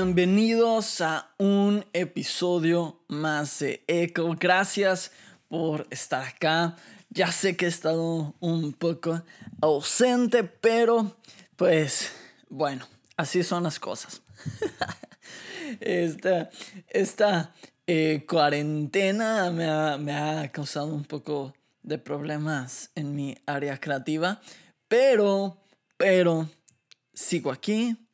Bienvenidos a un episodio más de Echo. Gracias por estar acá. Ya sé que he estado un poco ausente, pero pues bueno, así son las cosas. esta esta eh, cuarentena me ha, me ha causado un poco de problemas en mi área creativa, pero, pero sigo aquí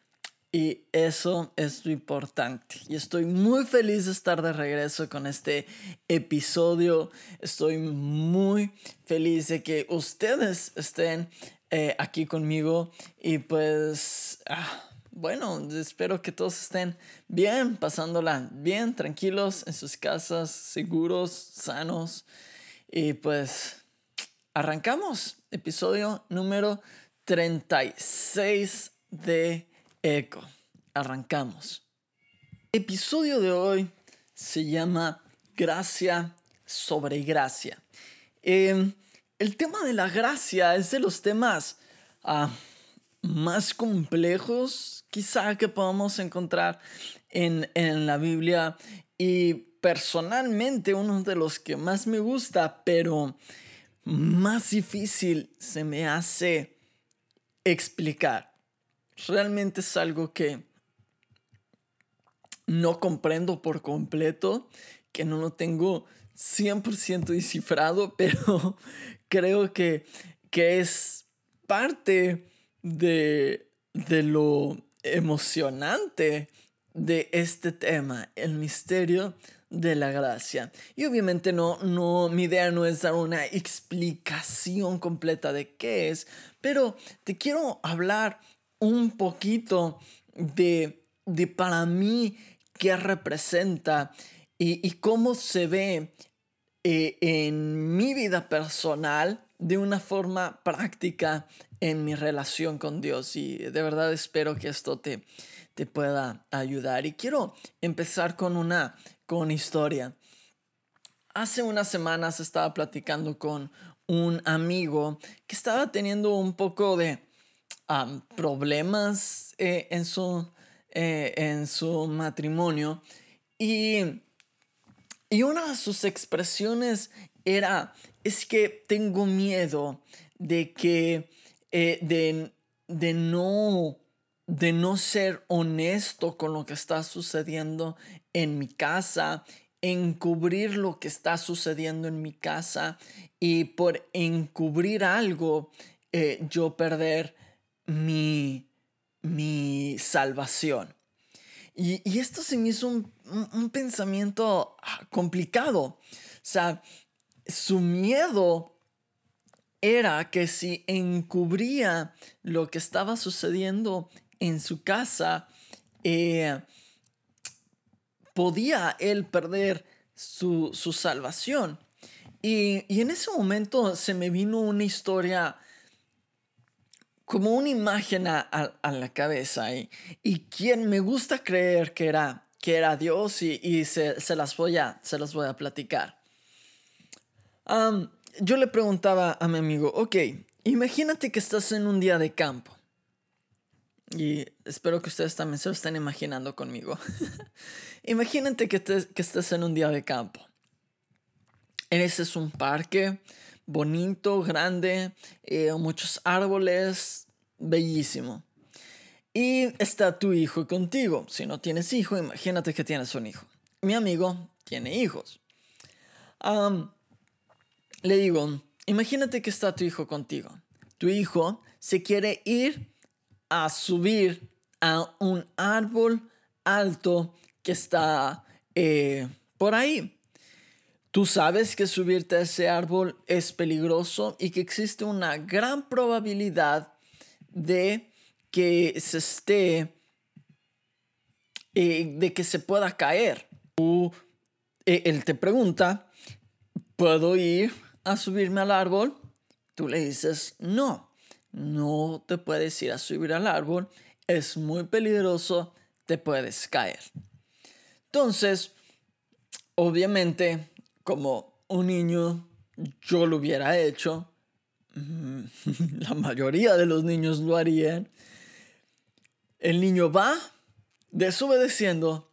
y eso es lo importante. Y estoy muy feliz de estar de regreso con este episodio. Estoy muy feliz de que ustedes estén eh, aquí conmigo. Y pues, ah, bueno, espero que todos estén bien, pasándola bien, tranquilos en sus casas, seguros, sanos. Y pues, arrancamos. Episodio número 36 de Eco. Arrancamos. El episodio de hoy se llama Gracia sobre Gracia. Em, el tema de la gracia es de los temas ah, más complejos quizá que podamos encontrar en, en la Biblia y personalmente uno de los que más me gusta, pero más difícil se me hace explicar realmente es algo que no comprendo por completo, que no lo tengo 100% descifrado, pero creo que, que es parte de, de lo emocionante de este tema, el misterio de la gracia. Y obviamente no, no, mi idea no es dar una explicación completa de qué es, pero te quiero hablar un poquito de, de para mí qué representa y, cómo se ve eh, en mi vida personal de una forma práctica en mi relación con Dios. Y de verdad espero que esto te, te pueda ayudar. Y quiero empezar con una con historia. Hace unas semanas estaba platicando con un amigo que estaba teniendo un poco de problemas eh, en, su, eh, en su matrimonio. Y, y una de sus expresiones era, es que tengo miedo de que, eh, de, de, no, de no ser honesto con lo que está sucediendo en mi casa, encubrir lo que está sucediendo en mi casa y por encubrir algo yo perder mi, mi salvación. Y, esto se me hizo un, pensamiento ah, complicado. O sea, su miedo era que si encubría lo que estaba sucediendo en su casa, eh, podía él perder su, salvación. Y, y, en ese momento se me vino una historia como una imagen a, la cabeza y, y, quien me gusta creer que era, que era Dios y, se, las voy a, se las voy a platicar. yo le preguntaba a mi amigo, ok, imagínate que estás en un día de campo. Y espero que ustedes también se lo estén imaginando conmigo. imagínate que, que estés en un día de campo. Ese es un parque bonito, grande, eh, muchos árboles, bellísimo. Y está tu hijo contigo. Si no tienes hijo, imagínate que tienes un hijo. Mi amigo tiene hijos. le digo, imagínate que está tu hijo contigo. Tu hijo se quiere ir a subir a un árbol alto que está eh, por ahí. Tú sabes que subirte a ese árbol es peligroso y que existe una gran probabilidad de que se esté, eh, de que se pueda caer. Eh, él te pregunta, ¿puedo ir a subirme al árbol? Tú le dices, no, no te puedes ir a subir al árbol, es muy peligroso, te puedes caer. Entonces, obviamente, como un niño, yo lo hubiera hecho, la mayoría de los niños lo harían, el niño va desobedeciendo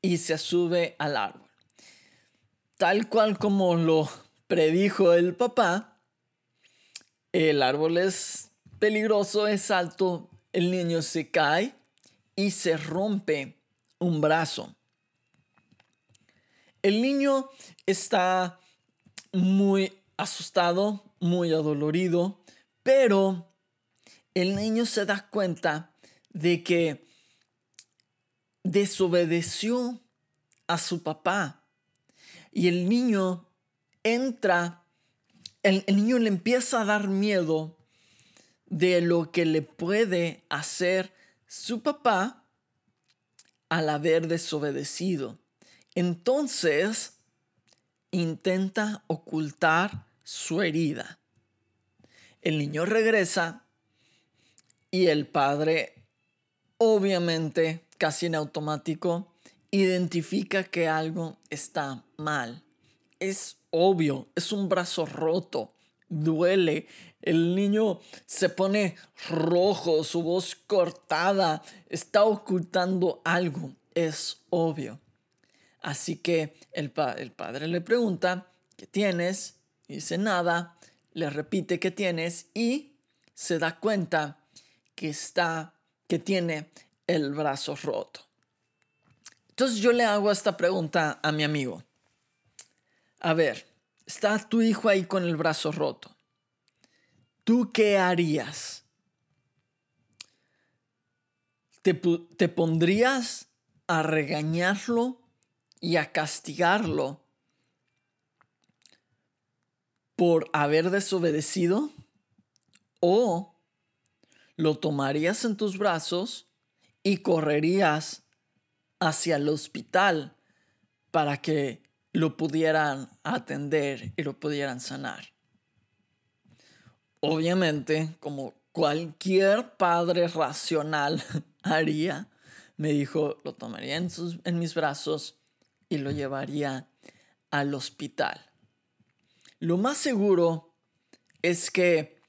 y se sube al árbol. Tal cual como lo predijo el papá, el árbol es peligroso, es alto, el niño se cae y se rompe un brazo. El niño está muy asustado, muy adolorido, pero el niño se da cuenta de que desobedeció a su papá y el niño entra, el, niño le empieza a dar miedo de lo que le puede hacer su papá al haber desobedecido. Entonces, intenta ocultar su herida. El niño regresa y el padre, obviamente, casi en automático, identifica que algo está mal. Es obvio, es un brazo roto, duele. El niño se pone rojo, su voz cortada, está ocultando algo, es obvio. Así que el, el padre le pregunta, ¿qué tienes? dice nada, le repite qué tienes y se da cuenta que está, que tiene el brazo roto. Entonces yo le hago esta pregunta a mi amigo. A ver, está tu hijo ahí con el brazo roto. ¿Tú qué harías? ¿Te, te pondrías a regañarlo y a castigarlo por haber desobedecido? ¿O lo tomarías en tus brazos y correrías hacia el hospital para que lo pudieran atender y lo pudieran sanar. Obviamente, como cualquier padre racional haría, me dijo, lo tomaría en, sus, en mis brazos y lo llevaría al hospital. Lo más seguro es que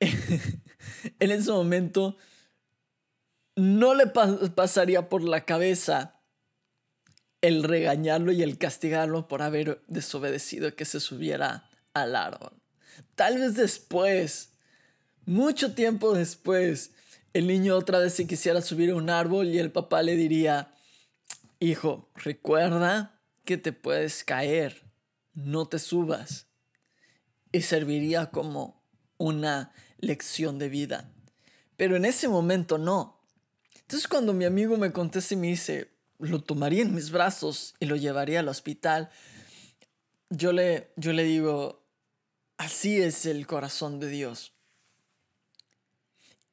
en ese momento no le pasaría por la cabeza el regañarlo y el castigarlo por haber desobedecido que se subiera al árbol. Tal vez después, mucho tiempo después, el niño otra vez se quisiera subir a un árbol y el papá le diría, hijo, recuerda que te puedes caer, no te subas. Y serviría como una lección de vida. Pero en ese momento no. Entonces cuando mi amigo me contesta y me dice, lo tomaría en mis brazos y lo llevaría al hospital. Yo le, yo le digo, así es el corazón de Dios.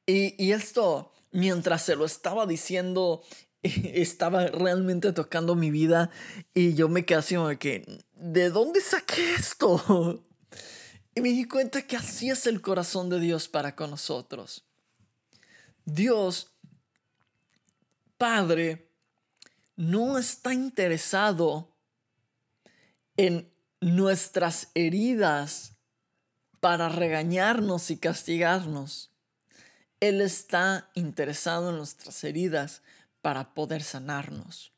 Y, y esto, mientras se lo estaba diciendo, estaba realmente tocando mi vida y yo me quedé así como que, ¿de dónde saqué esto? Y me di cuenta que así es el corazón de Dios para con nosotros. Dios, Padre, no está interesado en nuestras heridas para regañarnos y castigarnos. Él está interesado en nuestras heridas para poder sanarnos.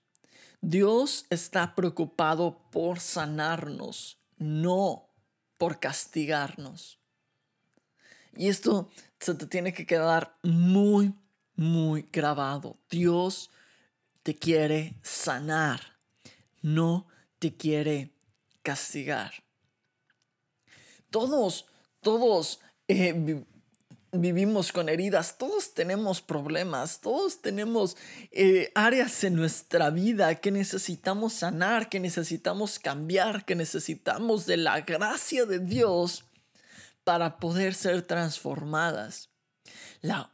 Dios está preocupado por sanarnos, no por castigarnos. Y esto se te tiene que quedar muy, muy grabado. Dios te quiere sanar, no te quiere castigar. Todos, todos eh, vivimos con heridas, todos tenemos problemas, todos tenemos eh, áreas en nuestra vida que necesitamos sanar, que necesitamos cambiar, que necesitamos de la gracia de Dios para poder ser transformadas. La,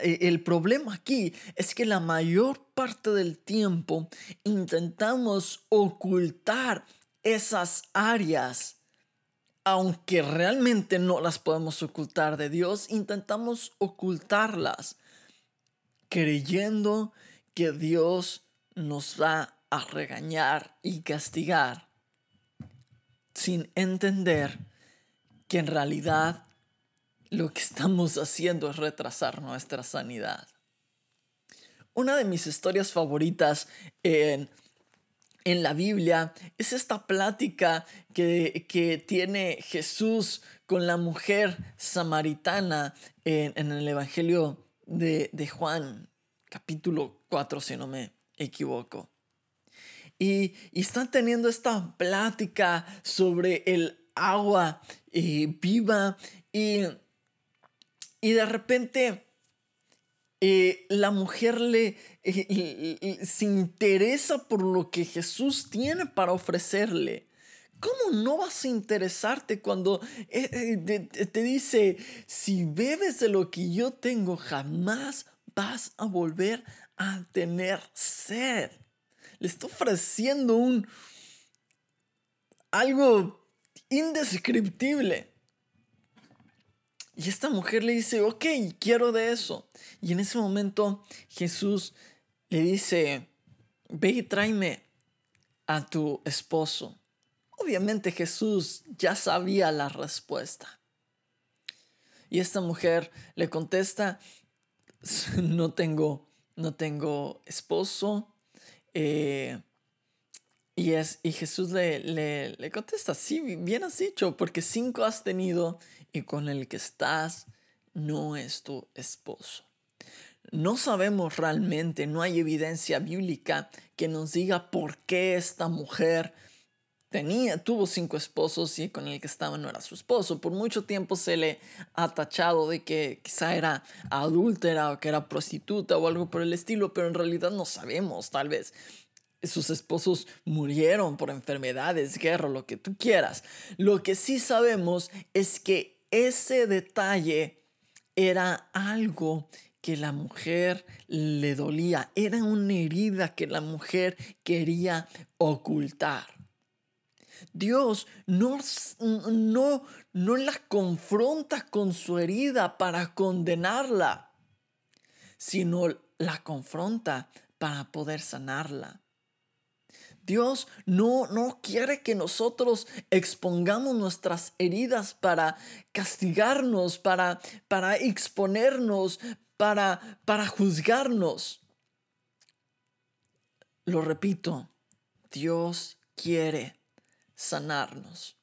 el problema aquí es que la mayor parte del tiempo intentamos ocultar esas áreas aunque realmente no las podemos ocultar de Dios, intentamos ocultarlas creyendo que Dios nos va a regañar y castigar sin entender que en realidad lo que estamos haciendo es retrasar nuestra sanidad. Una de mis historias favoritas en en la Biblia es esta plática que, que tiene Jesús con la mujer samaritana en, el Evangelio de, de, Juan, capítulo 4, si no me equivoco. Y, y están teniendo esta plática sobre el agua eh, viva y, y de repente eh, la mujer le eh, se interesa por lo que Jesús tiene para ofrecerle. ¿Cómo no vas a interesarte cuando eh, te, dice, si bebes de lo que yo tengo, jamás vas a volver a tener sed? Le está ofreciendo un algo indescriptible. Y esta mujer le dice, ok, quiero de eso. Y en ese momento Jesús le dice, ve y tráeme a tu esposo. Obviamente Jesús ya sabía la respuesta. Y esta mujer le contesta, no tengo, no tengo esposo. Eh, y, es, y Jesús le, le, le contesta, sí, bien has dicho, porque cinco has tenido y con el que estás no es tu esposo. No sabemos realmente, no hay evidencia bíblica que nos diga por qué esta mujer tenía, tuvo cinco esposos y con el que estaba no era su esposo. Por mucho tiempo se le ha tachado de que quizá era adúltera o que era prostituta o algo por el estilo, pero en realidad no sabemos, tal vez. Sus esposos murieron por enfermedades, guerra, lo que tú quieras. Lo que sí sabemos es que ese detalle era algo que la mujer le dolía, era una herida que la mujer quería ocultar. Dios no, no, no la confronta con su herida para condenarla, sino la confronta para poder sanarla. Dios no, no quiere que nosotros expongamos nuestras heridas para castigarnos, para, para exponernos, para, para juzgarnos. Lo repito, Dios quiere sanarnos.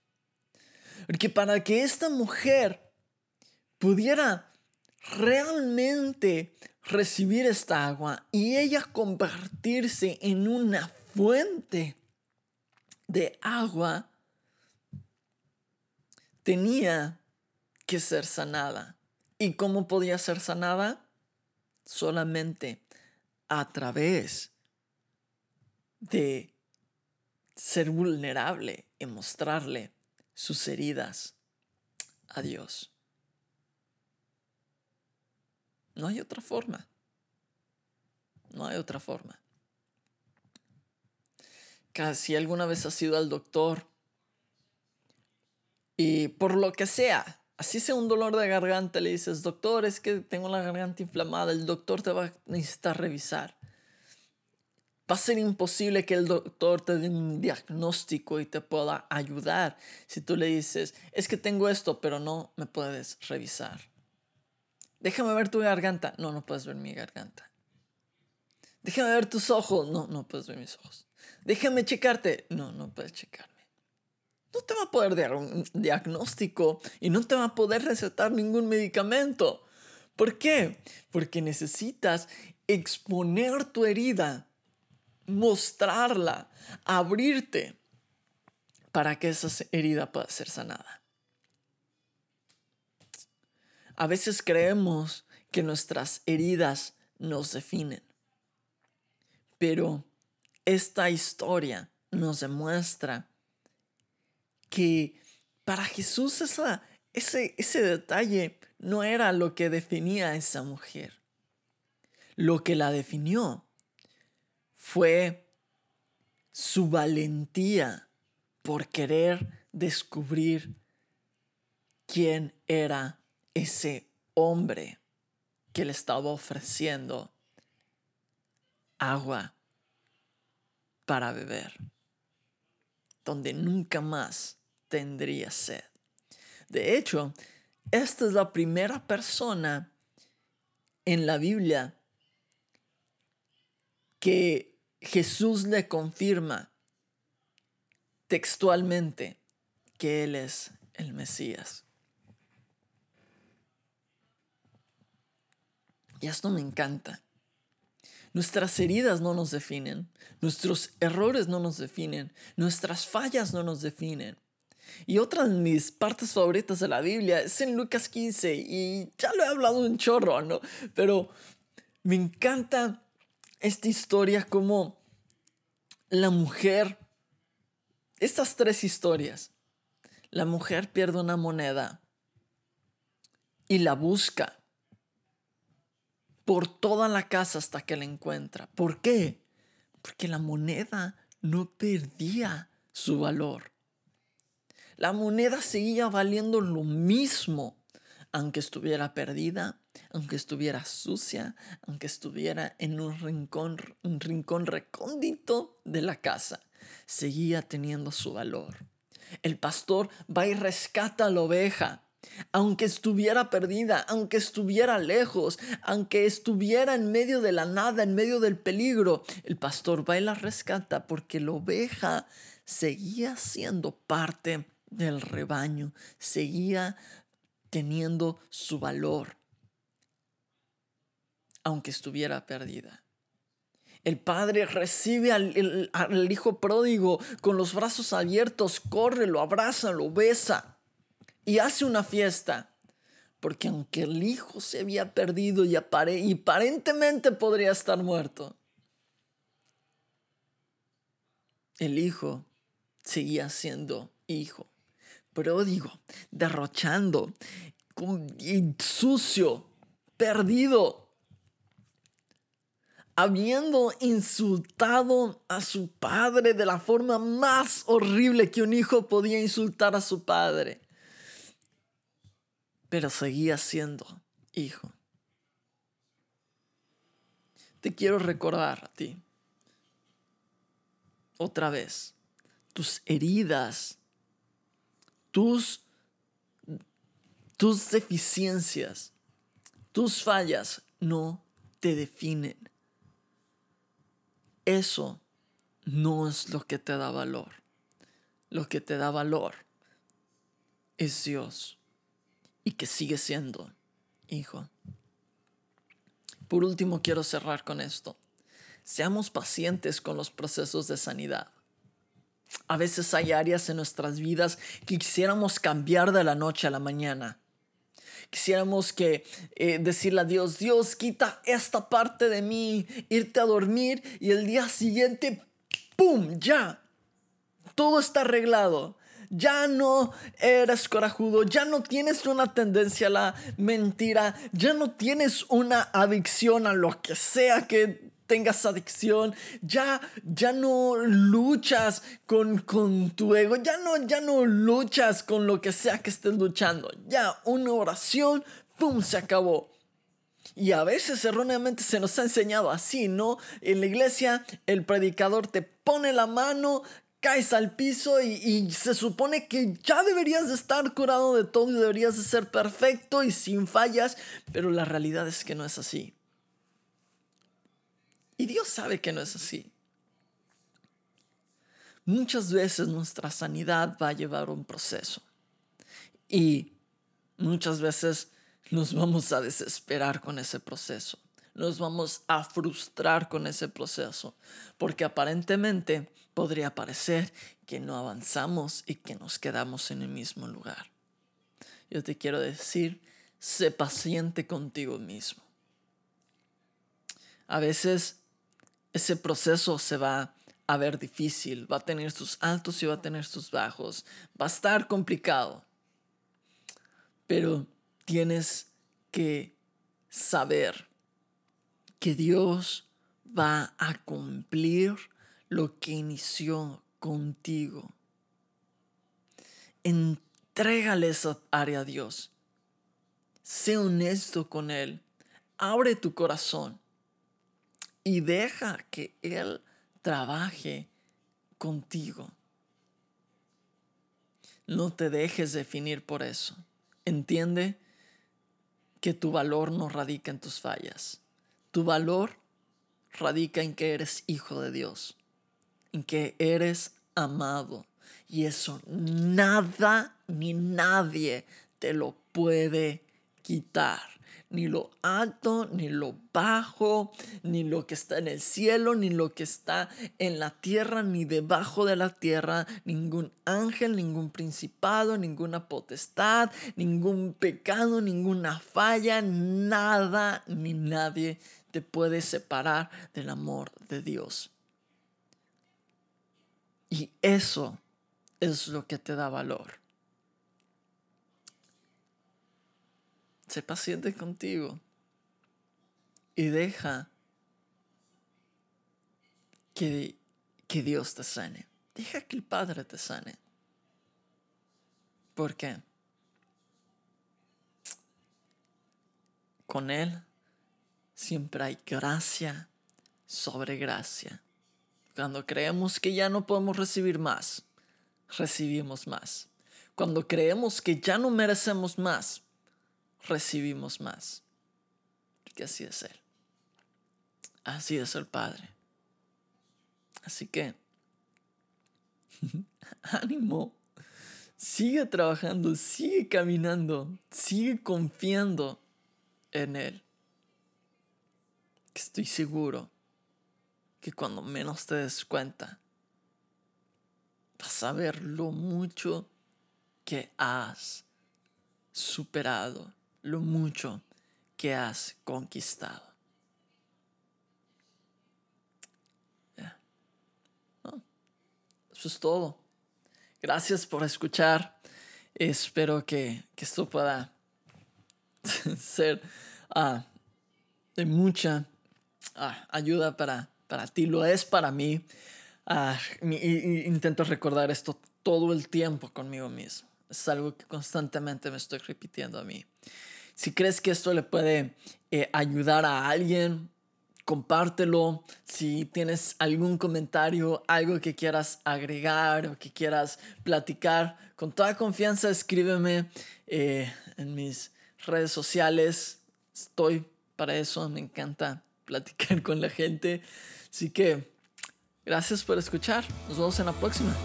Porque para que esta mujer pudiera realmente recibir esta agua y ella convertirse en una fuente de agua tenía que ser sanada. ¿Y cómo podía ser sanada? Solamente a través de ser vulnerable y mostrarle sus heridas a Dios. No hay otra forma. No hay otra forma si alguna vez has ido al doctor y por lo que sea, así sea un dolor de garganta, le dices, doctor, es que tengo la garganta inflamada, el doctor te va a necesitar revisar. Va a ser imposible que el doctor te dé un diagnóstico y te pueda ayudar si tú le dices, es que tengo esto, pero no me puedes revisar. Déjame ver tu garganta. No, no puedes ver mi garganta. Déjame ver tus ojos. No, no puedes ver mis ojos. Déjame checarte. No, no puedes checarme. No te va a poder dar un diagnóstico y no te va a poder recetar ningún medicamento. ¿Por qué? Porque necesitas exponer tu herida, mostrarla, abrirte para que esa herida pueda ser sanada. A veces creemos que nuestras heridas nos definen, pero esta historia nos demuestra que para Jesús ese, ese detalle no era lo que definía a esa mujer. Lo que la definió fue su valentía por querer descubrir quién era ese hombre que le estaba ofreciendo agua para beber, donde nunca más tendría sed. De hecho, esta es la primera persona en la Biblia que Jesús le confirma textualmente que Él es el Mesías. Y esto me encanta. Nuestras heridas no nos definen, nuestros errores no nos definen, nuestras fallas no nos definen. Y otra de mis partes favoritas de la Biblia es en Lucas 15 y ya lo he hablado un chorro, ¿no? Pero me encanta esta historia como la mujer, estas tres historias, la mujer pierde una moneda y la busca por toda la casa hasta que la encuentra. ¿Por qué? Porque la moneda no perdía su valor. La moneda seguía valiendo lo mismo, aunque estuviera perdida, aunque estuviera sucia, aunque estuviera en un rincón, un rincón recóndito de la casa. Seguía teniendo su valor. El pastor va y rescata a la oveja aunque estuviera perdida, aunque estuviera lejos, aunque estuviera en medio de la nada, en medio del peligro, el pastor va y la rescata porque la oveja seguía siendo parte del rebaño, seguía teniendo su valor, aunque estuviera perdida. El padre recibe al, al, hijo pródigo con los brazos abiertos, corre, lo abraza, lo besa y hace una fiesta. Porque aunque el hijo se había perdido y, aparentemente podría estar muerto, el hijo seguía siendo hijo, pródigo, derrochando, sucio, perdido, habiendo insultado a su padre de la forma más horrible que un hijo podía insultar a su padre pero seguía siendo hijo. Te quiero recordar a ti, otra vez, tus heridas, tus, tus deficiencias, tus fallas no te definen. Eso no es lo que te da valor. Lo que te da valor es Dios y que sigue siendo hijo. Por último, quiero cerrar con esto. Seamos pacientes con los procesos de sanidad. A veces hay áreas en nuestras vidas que quisiéramos cambiar de la noche a la mañana. Quisiéramos que eh, decirle a Dios, Dios, quita esta parte de mí, irte a dormir y el día siguiente, ¡pum! Ya. Todo está arreglado ya no eres corajudo, ya no tienes una tendencia a la mentira, ya no tienes una adicción a lo que sea que tengas adicción, ya, ya no luchas con, con tu ego, ya no, ya no luchas con lo que sea que estés luchando, ya una oración, ¡pum!, se acabó. Y a veces erróneamente se nos ha enseñado así, ¿no? En la iglesia el predicador te pone la mano, caes al piso y, se supone que ya deberías de estar curado de todo y deberías de ser perfecto y sin fallas, pero la realidad es que no es así. Y Dios sabe que no es así. Muchas veces nuestra sanidad va a llevar un proceso y muchas veces nos vamos a desesperar con ese proceso, nos vamos a frustrar con ese proceso, porque aparentemente podría parecer que no avanzamos y que nos quedamos en el mismo lugar. Yo te quiero decir, sé paciente contigo mismo. A veces ese proceso se va a ver difícil, va a tener sus altos y va a tener sus bajos, va a estar complicado. pero tienes que saber que Dios va a cumplir lo que inició contigo. Entrégale esa área a Dios. Sé honesto con Él. Abre tu corazón y deja que Él trabaje contigo. No te dejes definir por eso. Entiende que tu valor no radica en tus fallas. Tu valor radica en que eres hijo de Dios, en que eres amado. Y eso nada ni nadie te lo puede quitar ni lo alto, ni lo bajo, ni lo que está en el cielo, ni lo que está en la tierra, ni debajo de la tierra, ningún ángel, ningún principado, ninguna potestad, ningún pecado, ninguna falla, nada ni nadie te puede separar del amor de Dios. Y eso es lo que te da valor. Sé paciente contigo y deja que, que Dios te sane. Deja que el Padre te sane. ¿Por qué? Con Él siempre hay gracia sobre gracia. Cuando creemos que ya no podemos recibir más, recibimos más. Cuando creemos que ya no merecemos más, recibimos más. Porque así es Él. Así es el Padre. Así que, ánimo. Sigue trabajando, sigue caminando, sigue confiando en Él. Estoy seguro que cuando menos te des cuenta, vas a ver lo mucho que has superado lo mucho que has conquistado. Eso es todo. Gracias por escuchar. Espero que, esto pueda ser ah, de mucha ah, ayuda para, para ti. Lo es para mí. Ah, intento recordar esto todo el tiempo conmigo mismo. Es algo que constantemente me estoy repitiendo a mí. Si crees que esto le puede eh, ayudar a alguien, compártelo. Si tienes algún comentario, algo que quieras agregar o que quieras platicar, con toda confianza escríbeme eh, en mis redes sociales. Estoy para eso, me encanta platicar con la gente. Así que gracias por escuchar. Nos vemos en la próxima.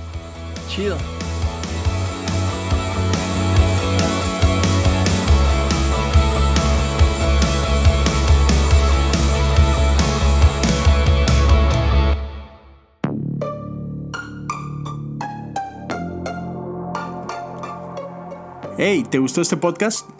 Chido. Hey, ¿te gustó este podcast?